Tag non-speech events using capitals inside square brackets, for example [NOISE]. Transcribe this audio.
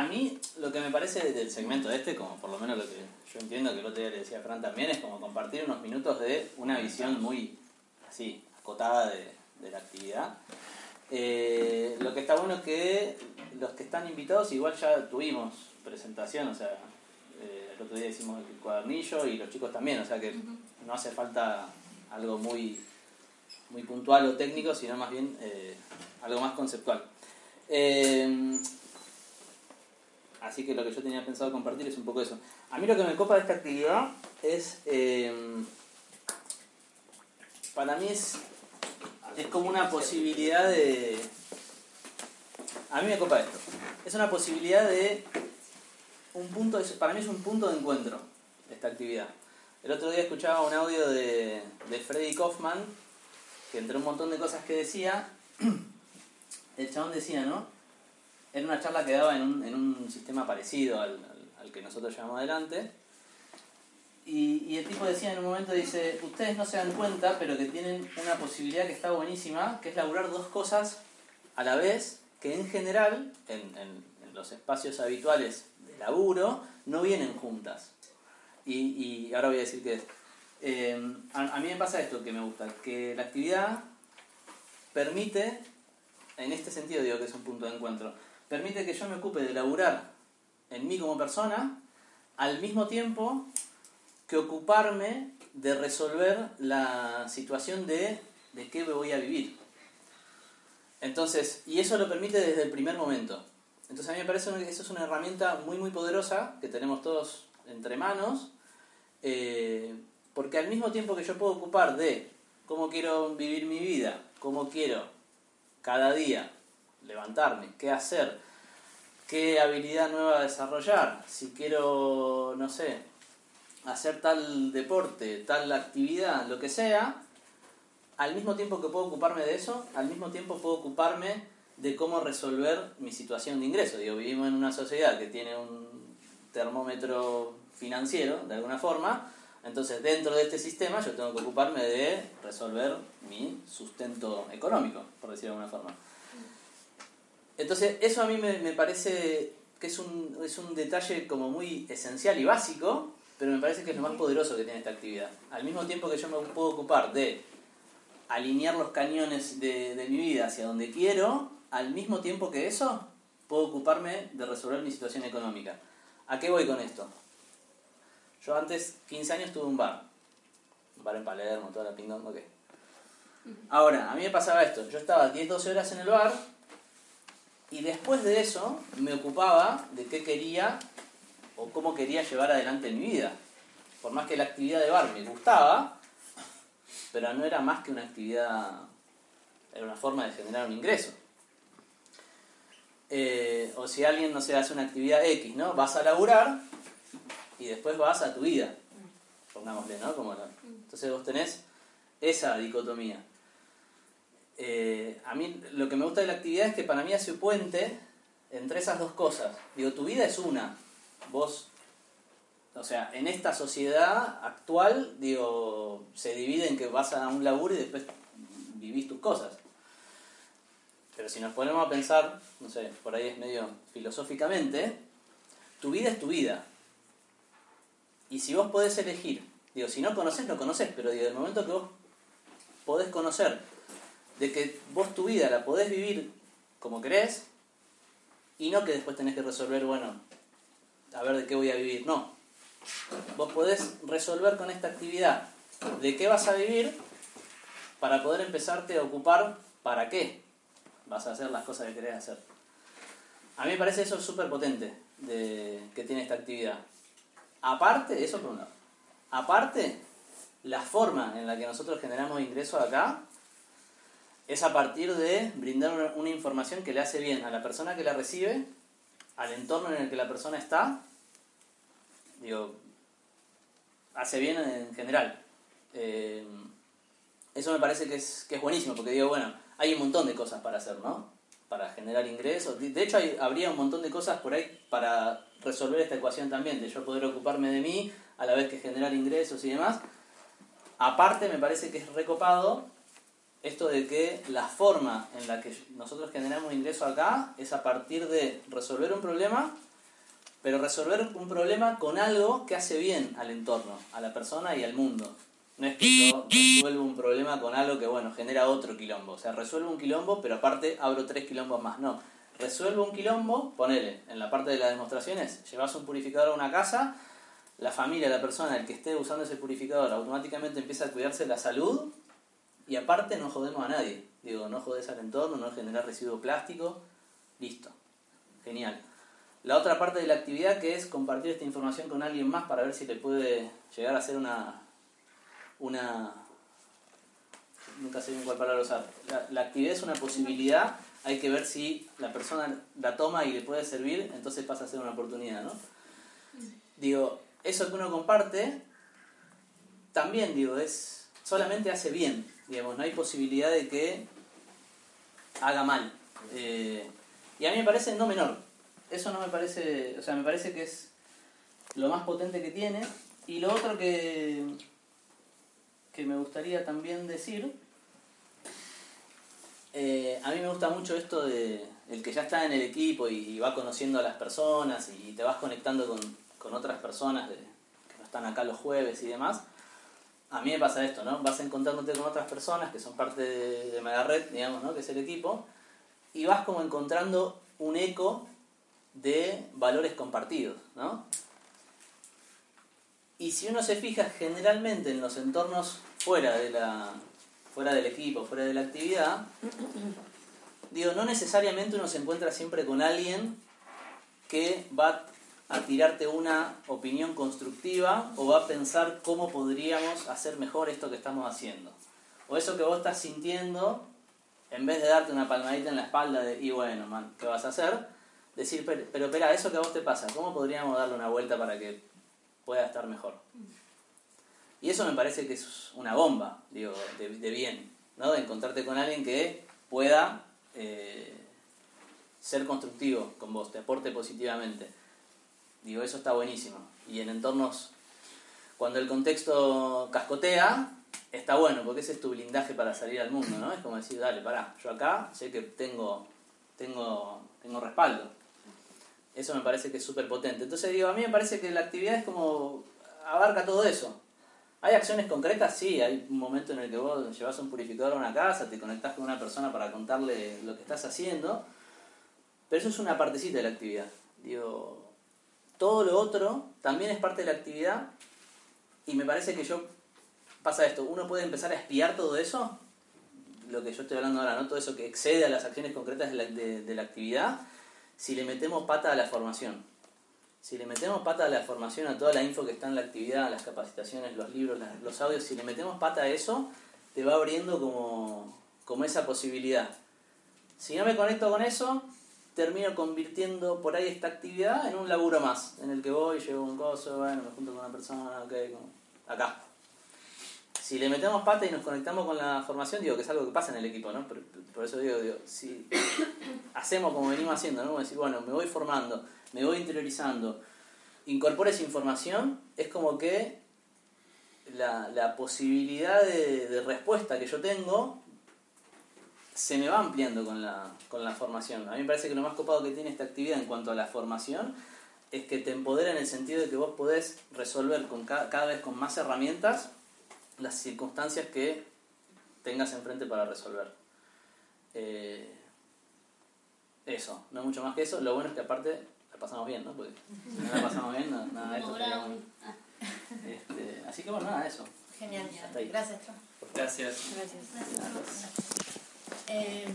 a mí lo que me parece del segmento este, como por lo menos lo que yo entiendo que el otro día le decía a Fran también, es como compartir unos minutos de una visión muy así, acotada de, de la actividad. Eh, lo que está bueno es que los que están invitados igual ya tuvimos presentación, o sea, eh, el otro día hicimos el cuadernillo y los chicos también, o sea que no hace falta algo muy, muy puntual o técnico, sino más bien eh, algo más conceptual. Así que lo que yo tenía pensado compartir es un poco eso. A mí lo que me copa de esta actividad es, eh, para mí es, es como una posibilidad de... A mí me copa esto. Es una posibilidad de un punto, para mí es un punto de encuentro esta actividad. El otro día escuchaba un audio de, de Freddy Kaufman, que entre un montón de cosas que decía, [CLEARS THROAT] el chabón decía, ¿no? Era una charla que daba en un, en un sistema parecido al, al- que nosotros llevamos adelante. Y, y el tipo decía en un momento, dice, ustedes no se dan cuenta, pero que tienen una posibilidad que está buenísima, que es laburar dos cosas a la vez, que en general, en, en- los espacios habituales de laburo, no vienen juntas. Y, y ahora voy a decir que. Eh, a, a mí me pasa esto que me gusta, que la actividad permite, en este sentido digo que es un punto de encuentro, permite que yo me ocupe de laburar en mí como persona, al mismo tiempo que ocuparme de resolver la situación de, de qué voy a vivir. Entonces, y eso lo permite desde el primer momento. Entonces a mí me parece que eso es una herramienta muy muy poderosa que tenemos todos entre manos, eh, porque al mismo tiempo que yo puedo ocupar de cómo quiero vivir mi vida, cómo quiero cada día levantarme, qué hacer, qué habilidad nueva desarrollar, si quiero, no sé, hacer tal deporte, tal actividad, lo que sea, al mismo tiempo que puedo ocuparme de eso, al mismo tiempo puedo ocuparme de cómo resolver mi situación de ingreso. Digo, vivimos en una sociedad que tiene un termómetro financiero, de alguna forma, entonces dentro de este sistema yo tengo que ocuparme de resolver mi sustento económico, por decirlo de alguna forma. Entonces, eso a mí me, me parece que es un, es un detalle como muy esencial y básico, pero me parece que es lo más poderoso que tiene esta actividad. Al mismo tiempo que yo me puedo ocupar de alinear los cañones de, de mi vida hacia donde quiero, al mismo tiempo que eso, puedo ocuparme de resolver mi situación económica. ¿A qué voy con esto? Yo antes, 15 años, tuve un bar. Un bar en Palermo, toda la pingón, ok. Ahora, a mí me pasaba esto. Yo estaba 10, 12 horas en el bar y después de eso me ocupaba de qué quería o cómo quería llevar adelante mi vida. Por más que la actividad de bar me gustaba, pero no era más que una actividad, era una forma de generar un ingreso. Eh, o si alguien, no sé, hace una actividad X, ¿no? Vas a laburar y después vas a tu vida, pongámosle, ¿no? Entonces vos tenés esa dicotomía. Eh, a mí lo que me gusta de la actividad es que para mí hace puente entre esas dos cosas. Digo, tu vida es una. Vos, o sea, en esta sociedad actual, digo, se divide en que vas a un laburo y después vivís tus cosas. Pero si nos ponemos a pensar, no sé, por ahí es medio filosóficamente, tu vida es tu vida. Y si vos podés elegir, digo, si no conoces, no conoces, pero digo, el momento que vos podés conocer de que vos tu vida la podés vivir como querés y no que después tenés que resolver, bueno, a ver de qué voy a vivir. No. Vos podés resolver con esta actividad de qué vas a vivir para poder empezarte a ocupar para qué vas a hacer las cosas que querés hacer. A mí me parece eso súper potente de, que tiene esta actividad. Aparte, eso por un lado. Aparte, la forma en la que nosotros generamos ingresos acá es a partir de brindar una, información que le hace bien a la persona que la recibe, al entorno en el que la persona está, digo, hace bien en general. Eh, eso me parece que es, que es buenísimo, porque digo, bueno, hay un montón de cosas para hacer, ¿no? Para generar ingresos. De de hecho, hay- habría un montón de cosas por ahí para resolver esta ecuación también, de yo poder ocuparme de mí a la vez que generar ingresos y demás. Aparte, me parece que es recopado esto de que la forma en la que nosotros generamos ingresos acá es a partir de resolver un problema pero resolver un problema con algo que hace bien al entorno, a la persona y al mundo. No es que yo resuelvo un problema con algo que, bueno, genera otro quilombo. O sea, resuelvo un quilombo, pero aparte abro tres quilombos más. No, resuelvo un quilombo, ponele, en la parte de las demostraciones, llevas un purificador a una casa, la familia, la persona, el que esté usando ese purificador, automáticamente empieza a cuidarse la salud y aparte no jodemos a nadie. Digo, no jodes al entorno, no generar residuo plástico, listo. Genial. La otra parte de la actividad que es compartir esta información con alguien más para ver si le puede llegar a ser una... una nunca sé bien cuál palabra usar. La, la actividad es una posibilidad, hay que ver si la persona la toma y le puede servir, entonces pasa a ser una oportunidad, ¿no? Digo, eso que uno comparte, también digo, es solamente hace bien, digamos, no hay posibilidad de que haga mal. Eh, y a mí me parece no menor, eso no me parece, o sea, me parece que es lo más potente que tiene. Y lo otro que, que me gustaría también decir, eh, a mí me gusta mucho esto de el que ya está en el equipo y, va conociendo a las personas y te vas conectando con, con otras personas que no están acá los jueves y demás. A mí me pasa esto, ¿no? Vas encontrándote con otras personas que son parte de, de Megared, digamos, ¿no? Que es el equipo, y vas como encontrando un eco de valores compartidos, ¿no? Y si uno se fija generalmente en los entornos fuera de la fuera del equipo, fuera de la actividad, digo, no necesariamente uno se encuentra siempre con alguien que va a tirarte una opinión constructiva o va a pensar cómo podríamos hacer mejor esto que estamos haciendo. O eso que vos estás sintiendo, en vez de darte una palmadita en la espalda de, y bueno, man, ¿qué vas a hacer? Decir, pero, pero espera, eso que a vos te pasa, ¿cómo podríamos darle una vuelta para que pueda estar mejor? Y eso me parece que es una bomba, digo, de, bien, ¿no? De encontrarte con alguien que pueda eh, ser constructivo con vos, te aporte positivamente. Digo, eso está buenísimo. Y en entornos, cuando el contexto cascotea, está bueno, porque ese es tu blindaje para salir al mundo, ¿no? Es como decir, dale, pará, yo acá sé que tengo, tengo, tengo respaldo. Eso me parece que es súper potente. Entonces digo, a mí me parece que la actividad es como, abarca todo eso. ¿Hay acciones concretas? Sí, hay un momento en el que vos llevas un purificador a una casa, te conectás con una persona para contarle lo que estás haciendo, pero eso es una partecita de la actividad. Digo, todo lo otro también es parte de la actividad y me parece que yo pasa esto, uno puede empezar a espiar todo eso, lo que yo estoy hablando ahora, ¿no? todo eso que excede a las acciones concretas de la, de la actividad, si le metemos pata a la formación. Si le metemos pata a la formación, a toda la info que está en la actividad, las capacitaciones, los libros, los audios, si le metemos pata a eso, te va abriendo como, como esa posibilidad. Si no me conecto con eso, termino convirtiendo por ahí esta actividad en un laburo más, en el que voy, llevo un coso, bueno, me junto con una persona, ok, acá. Si le metemos pata y nos conectamos con la formación, digo que es algo que pasa en el equipo, ¿no? Por, eso digo, digo, si hacemos como venimos haciendo, ¿no? Decir, bueno, me voy formando, me voy interiorizando, incorporo esa información, es como que la, la posibilidad de respuesta que yo tengo se me va ampliando con la, con la formación. A mí me parece que lo más copado que tiene esta actividad en cuanto a la formación es que te empodera en el sentido de que vos podés resolver con cada, vez con más herramientas las circunstancias que tengas enfrente para resolver. Eh, eso, no mucho más que eso. Lo bueno es que aparte la pasamos bien, ¿no? Porque si no la [LAUGHS] pasamos bien, nada, de esto este, Así que bueno, nada, eso. Genial. Gracias, Gracias. Gracias. Gracias. Eh,